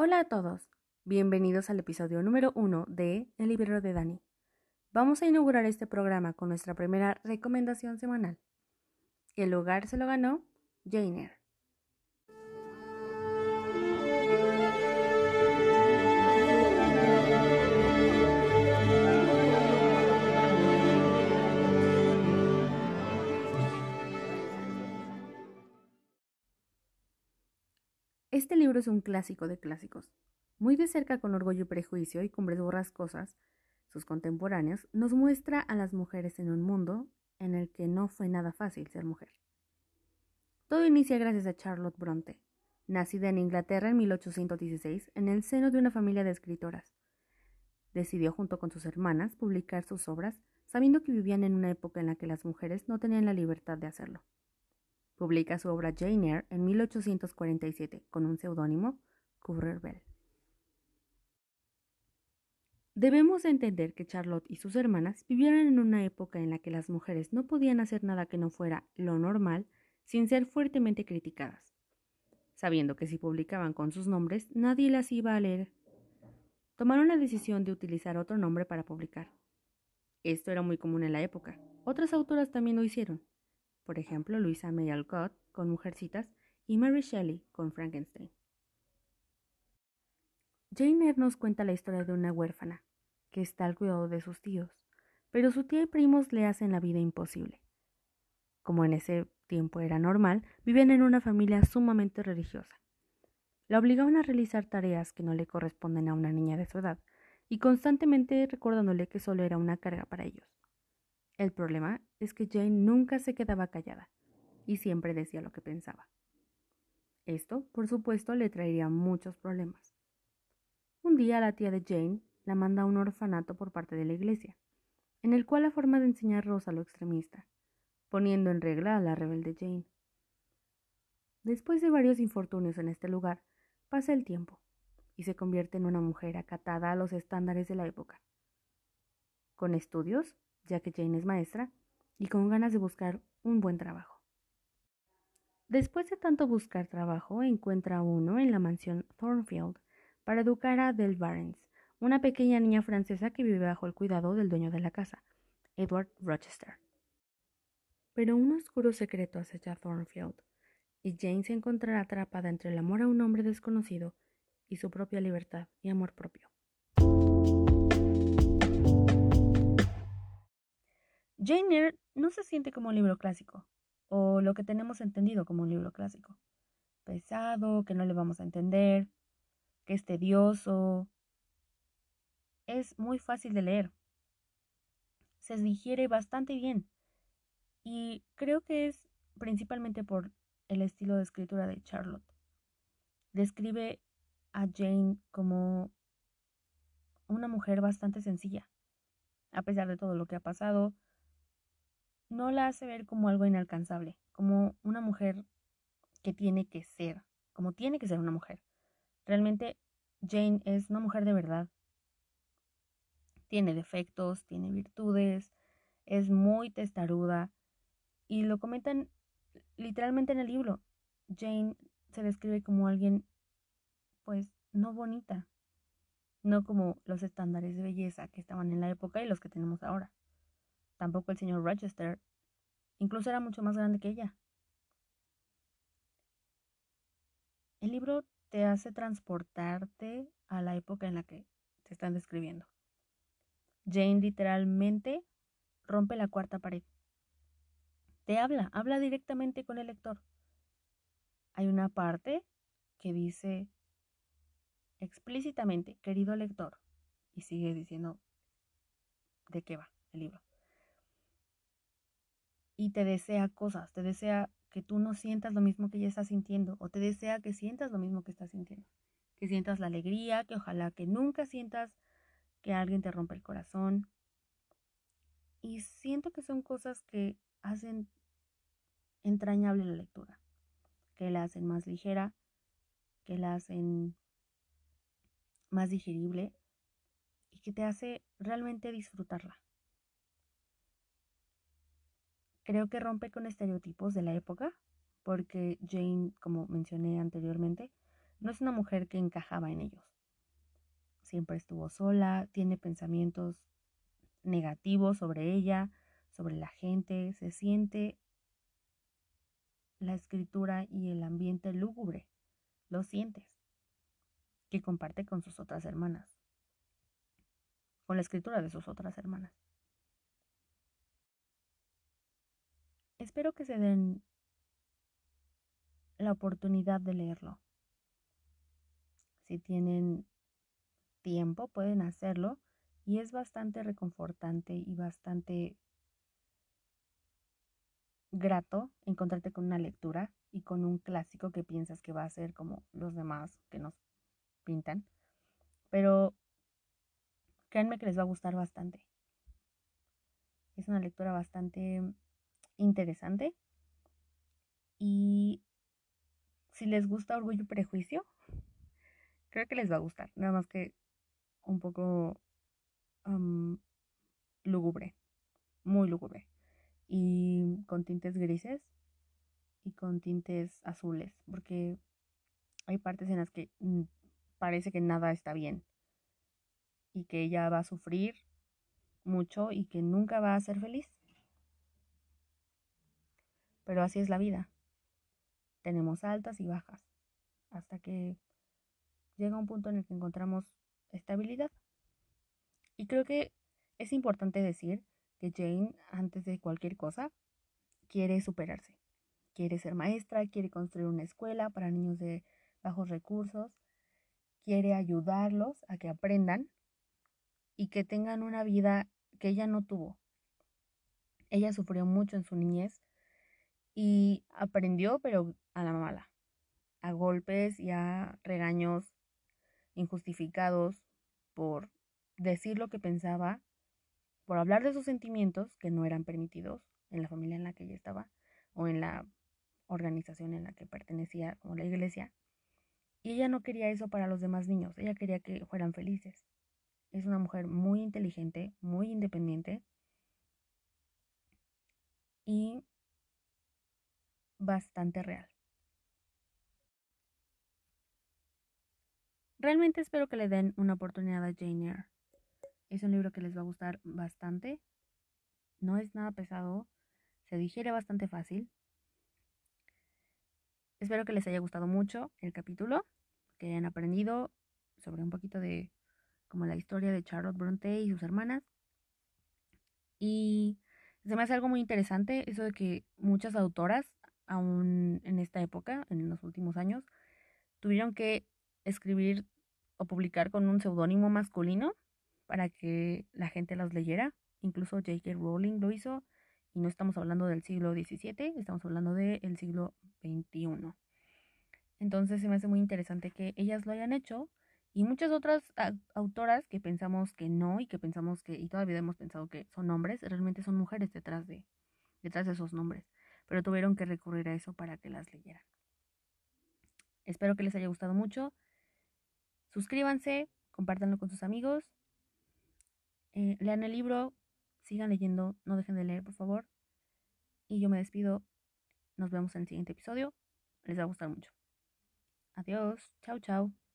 Hola a todos, bienvenidos al episodio número uno de El librero de Dani. Vamos a inaugurar este programa con nuestra primera recomendación semanal. El lugar se lo ganó Jane Este libro es un clásico de clásicos. Muy de cerca con Orgullo y Prejuicio y Cumbres Borrascosas, sus contemporáneos, nos muestra a las mujeres en un mundo en el que no fue nada fácil ser mujer. Todo inicia gracias a Charlotte Bronte, nacida en Inglaterra en 1816 en el seno de una familia de escritoras. Decidió junto con sus hermanas publicar sus obras, sabiendo que vivían en una época en la que las mujeres no tenían la libertad de hacerlo. Publica su obra Jane Eyre en 1847 con un seudónimo, Currer Bell. Debemos entender que Charlotte y sus hermanas vivieron en una época en la que las mujeres no podían hacer nada que no fuera lo normal sin ser fuertemente criticadas, sabiendo que si publicaban con sus nombres nadie las iba a leer. Tomaron la decisión de utilizar otro nombre para publicar. Esto era muy común en la época. Otras autoras también lo hicieron por ejemplo Luisa May Alcott con Mujercitas y Mary Shelley con Frankenstein. Jane Eyre nos cuenta la historia de una huérfana que está al cuidado de sus tíos, pero su tía y primos le hacen la vida imposible. Como en ese tiempo era normal, vivían en una familia sumamente religiosa. La obligaban a realizar tareas que no le corresponden a una niña de su edad, y constantemente recordándole que solo era una carga para ellos. El problema es que Jane nunca se quedaba callada y siempre decía lo que pensaba. Esto, por supuesto, le traería muchos problemas. Un día la tía de Jane la manda a un orfanato por parte de la iglesia, en el cual la forma de enseñar Rosa lo extremista, poniendo en regla a la rebelde Jane. Después de varios infortunios en este lugar, pasa el tiempo y se convierte en una mujer acatada a los estándares de la época. Con estudios, ya que Jane es maestra, y con ganas de buscar un buen trabajo. Después de tanto buscar trabajo, encuentra uno en la mansión Thornfield para educar a Del Barnes, una pequeña niña francesa que vive bajo el cuidado del dueño de la casa, Edward Rochester. Pero un oscuro secreto acecha a Thornfield, y Jane se encontrará atrapada entre el amor a un hombre desconocido y su propia libertad y amor propio. Jane Eyre no se siente como un libro clásico, o lo que tenemos entendido como un libro clásico. Pesado, que no le vamos a entender, que es tedioso. Es muy fácil de leer. Se digiere bastante bien. Y creo que es principalmente por el estilo de escritura de Charlotte. Describe a Jane como una mujer bastante sencilla, a pesar de todo lo que ha pasado, no la hace ver como algo inalcanzable, como una mujer que tiene que ser, como tiene que ser una mujer. Realmente Jane es una mujer de verdad. Tiene defectos, tiene virtudes, es muy testaruda y lo comentan literalmente en el libro. Jane se describe como alguien pues no bonita, no como los estándares de belleza que estaban en la época y los que tenemos ahora. Tampoco el señor Rochester. Incluso era mucho más grande que ella. El libro te hace transportarte a la época en la que te están describiendo. Jane literalmente rompe la cuarta pared. Te habla, habla directamente con el lector. Hay una parte que dice explícitamente, querido lector, y sigue diciendo de qué va el libro y te desea cosas, te desea que tú no sientas lo mismo que ella está sintiendo o te desea que sientas lo mismo que estás sintiendo, que sientas la alegría, que ojalá que nunca sientas que alguien te rompe el corazón. Y siento que son cosas que hacen entrañable la lectura, que la hacen más ligera, que la hacen más digerible y que te hace realmente disfrutarla. Creo que rompe con estereotipos de la época, porque Jane, como mencioné anteriormente, no es una mujer que encajaba en ellos. Siempre estuvo sola, tiene pensamientos negativos sobre ella, sobre la gente, se siente la escritura y el ambiente lúgubre, lo sientes, que comparte con sus otras hermanas, con la escritura de sus otras hermanas. Espero que se den la oportunidad de leerlo. Si tienen tiempo, pueden hacerlo y es bastante reconfortante y bastante grato encontrarte con una lectura y con un clásico que piensas que va a ser como los demás que nos pintan. Pero créanme que les va a gustar bastante. Es una lectura bastante interesante. Y si les gusta Orgullo y Prejuicio, creo que les va a gustar. Nada más que un poco lúgubre, muy lúgubre. Y con tintes grises y con tintes azules, porque hay partes en las que mm, parece que nada está bien y que ella va a sufrir mucho y que nunca va a ser feliz. Pero así es la vida. Tenemos altas y bajas hasta que llega un punto en el que encontramos estabilidad. Y creo que es importante decir que Jane, antes de cualquier cosa, quiere superarse. Quiere ser maestra, quiere construir una escuela para niños de bajos recursos, quiere ayudarlos a que aprendan y que tengan una vida que ella no tuvo. Ella sufrió mucho en su niñez y aprendió, pero a la mala, a golpes y a regaños injustificados por decir lo que pensaba, por hablar de sus sentimientos que no eran permitidos en la familia en la que ella estaba o en la organización en la que pertenecía, como la iglesia. Y ella no quería eso para los demás niños, ella quería que fueran felices. Es una mujer muy inteligente, muy independiente y bastante real. Realmente espero que le den una oportunidad a Jane Eyre. Es un libro que les va a gustar bastante. No es nada pesado. Se digiere bastante fácil. Espero que les haya gustado mucho el capítulo, que hayan aprendido sobre un poquito de como la historia de Charlotte Bronte y sus hermanas. Y se me hace algo muy interesante eso de que muchas autoras aún en esta época, en los últimos años, tuvieron que escribir o publicar con un seudónimo masculino para que la gente las leyera. Incluso J.K. Rowling lo hizo y no estamos hablando del siglo XVII, estamos hablando del siglo XXI. Entonces se me hace muy interesante que ellas lo hayan hecho y muchas otras autoras que pensamos que no y que pensamos que, y todavía hemos pensado que son hombres, realmente son mujeres detrás de, detrás de esos nombres pero tuvieron que recurrir a eso para que las leyeran. Espero que les haya gustado mucho. Suscríbanse, compártanlo con sus amigos. Eh, lean el libro, sigan leyendo, no dejen de leer, por favor. Y yo me despido. Nos vemos en el siguiente episodio. Les va a gustar mucho. Adiós. Chao, chao.